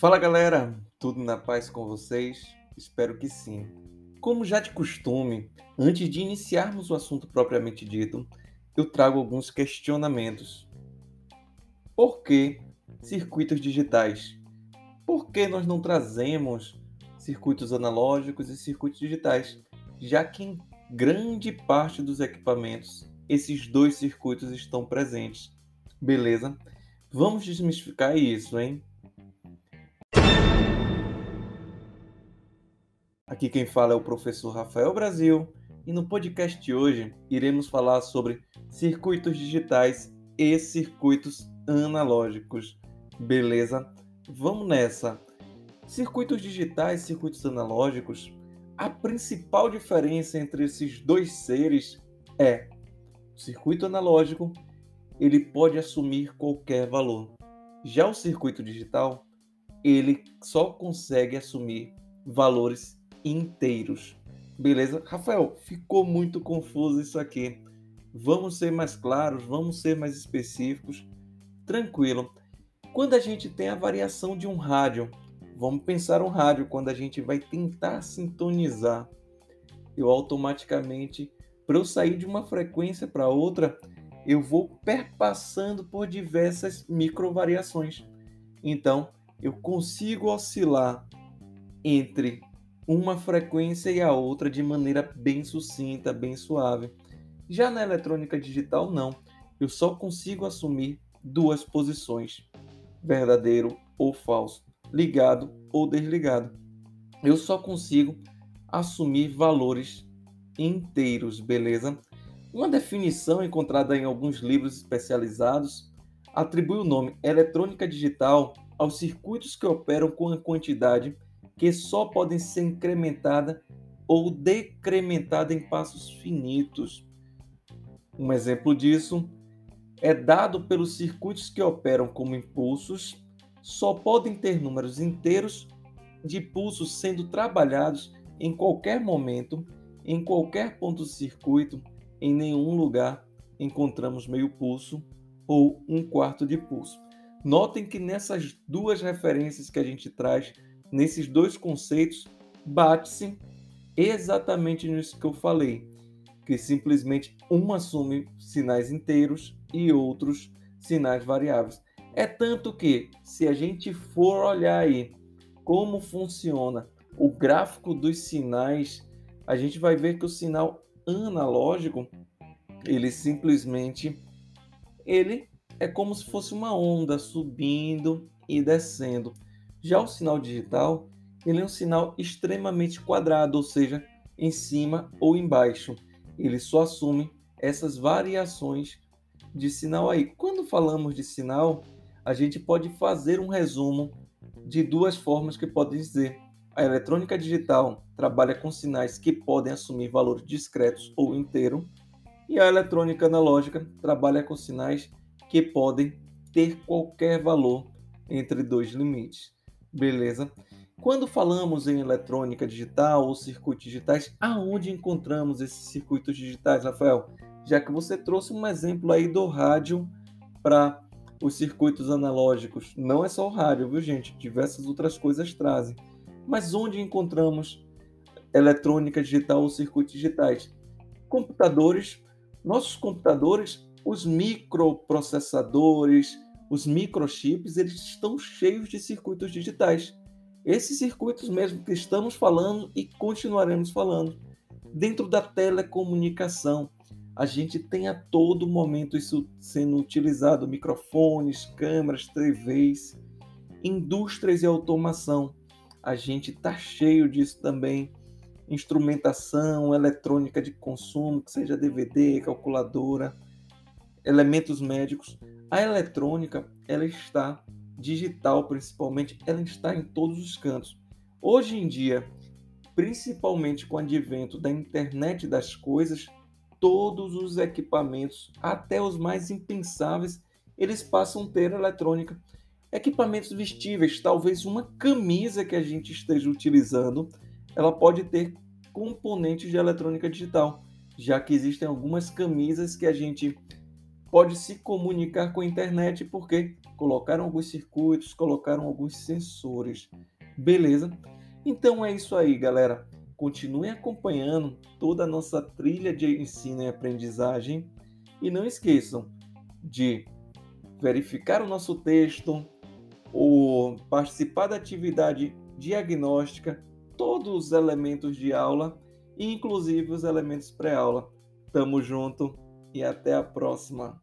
Fala galera, tudo na paz com vocês? Espero que sim. Como já de costume, antes de iniciarmos o assunto propriamente dito, eu trago alguns questionamentos. Por que circuitos digitais? Por que nós não trazemos circuitos analógicos e circuitos digitais? Já que em grande parte dos equipamentos esses dois circuitos estão presentes. Beleza? Vamos desmistificar isso, hein? Aqui quem fala é o professor Rafael Brasil e no podcast de hoje iremos falar sobre circuitos digitais e circuitos analógicos. Beleza? Vamos nessa. Circuitos digitais e circuitos analógicos, a principal diferença entre esses dois seres é circuito analógico, ele pode assumir qualquer valor. Já o circuito digital, ele só consegue assumir valores inteiros. Beleza? Rafael, ficou muito confuso isso aqui. Vamos ser mais claros, vamos ser mais específicos. Tranquilo. Quando a gente tem a variação de um rádio, vamos pensar um rádio quando a gente vai tentar sintonizar. Eu automaticamente, para eu sair de uma frequência para outra, eu vou perpassando por diversas microvariações. Então, eu consigo oscilar entre uma frequência e a outra de maneira bem sucinta, bem suave. Já na eletrônica digital, não. Eu só consigo assumir duas posições: verdadeiro ou falso, ligado ou desligado. Eu só consigo assumir valores inteiros, beleza? Uma definição encontrada em alguns livros especializados atribui o nome eletrônica digital aos circuitos que operam com a quantidade que só podem ser incrementada ou decrementada em passos finitos. Um exemplo disso é dado pelos circuitos que operam como impulsos, só podem ter números inteiros de pulsos sendo trabalhados em qualquer momento, em qualquer ponto do circuito, em nenhum lugar encontramos meio pulso ou um quarto de pulso. Notem que nessas duas referências que a gente traz nesses dois conceitos bate-se exatamente nisso que eu falei, que simplesmente um assume sinais inteiros e outros sinais variáveis. É tanto que, se a gente for olhar aí como funciona o gráfico dos sinais, a gente vai ver que o sinal analógico, ele simplesmente ele é como se fosse uma onda subindo e descendo. Já o sinal digital, ele é um sinal extremamente quadrado, ou seja, em cima ou embaixo. Ele só assume essas variações de sinal aí. Quando falamos de sinal, a gente pode fazer um resumo de duas formas que podem dizer. A eletrônica digital trabalha com sinais que podem assumir valores discretos ou inteiro, e a eletrônica analógica trabalha com sinais que podem ter qualquer valor entre dois limites. Beleza? Quando falamos em eletrônica digital ou circuitos digitais, aonde encontramos esses circuitos digitais, Rafael? Já que você trouxe um exemplo aí do rádio para os circuitos analógicos. Não é só o rádio, viu, gente? Diversas outras coisas trazem. Mas onde encontramos eletrônica digital ou circuitos digitais? Computadores, nossos computadores, os microprocessadores, os microchips, eles estão cheios de circuitos digitais. Esses circuitos mesmo que estamos falando e continuaremos falando. Dentro da telecomunicação, a gente tem a todo momento isso sendo utilizado, microfones, câmeras, TVs, indústrias e automação. A gente está cheio disso também. Instrumentação, eletrônica de consumo, que seja DVD, calculadora, elementos médicos. A eletrônica, ela está digital principalmente, ela está em todos os cantos. Hoje em dia, principalmente com o advento da internet das coisas, todos os equipamentos, até os mais impensáveis, eles passam a ter eletrônica. Equipamentos vestíveis, talvez uma camisa que a gente esteja utilizando, ela pode ter componentes de eletrônica digital, já que existem algumas camisas que a gente pode se comunicar com a internet porque colocaram alguns circuitos, colocaram alguns sensores. Beleza? Então é isso aí, galera. Continuem acompanhando toda a nossa trilha de ensino e aprendizagem e não esqueçam de verificar o nosso texto ou participar da atividade diagnóstica, todos os elementos de aula, inclusive os elementos pré-aula. Tamo junto e até a próxima.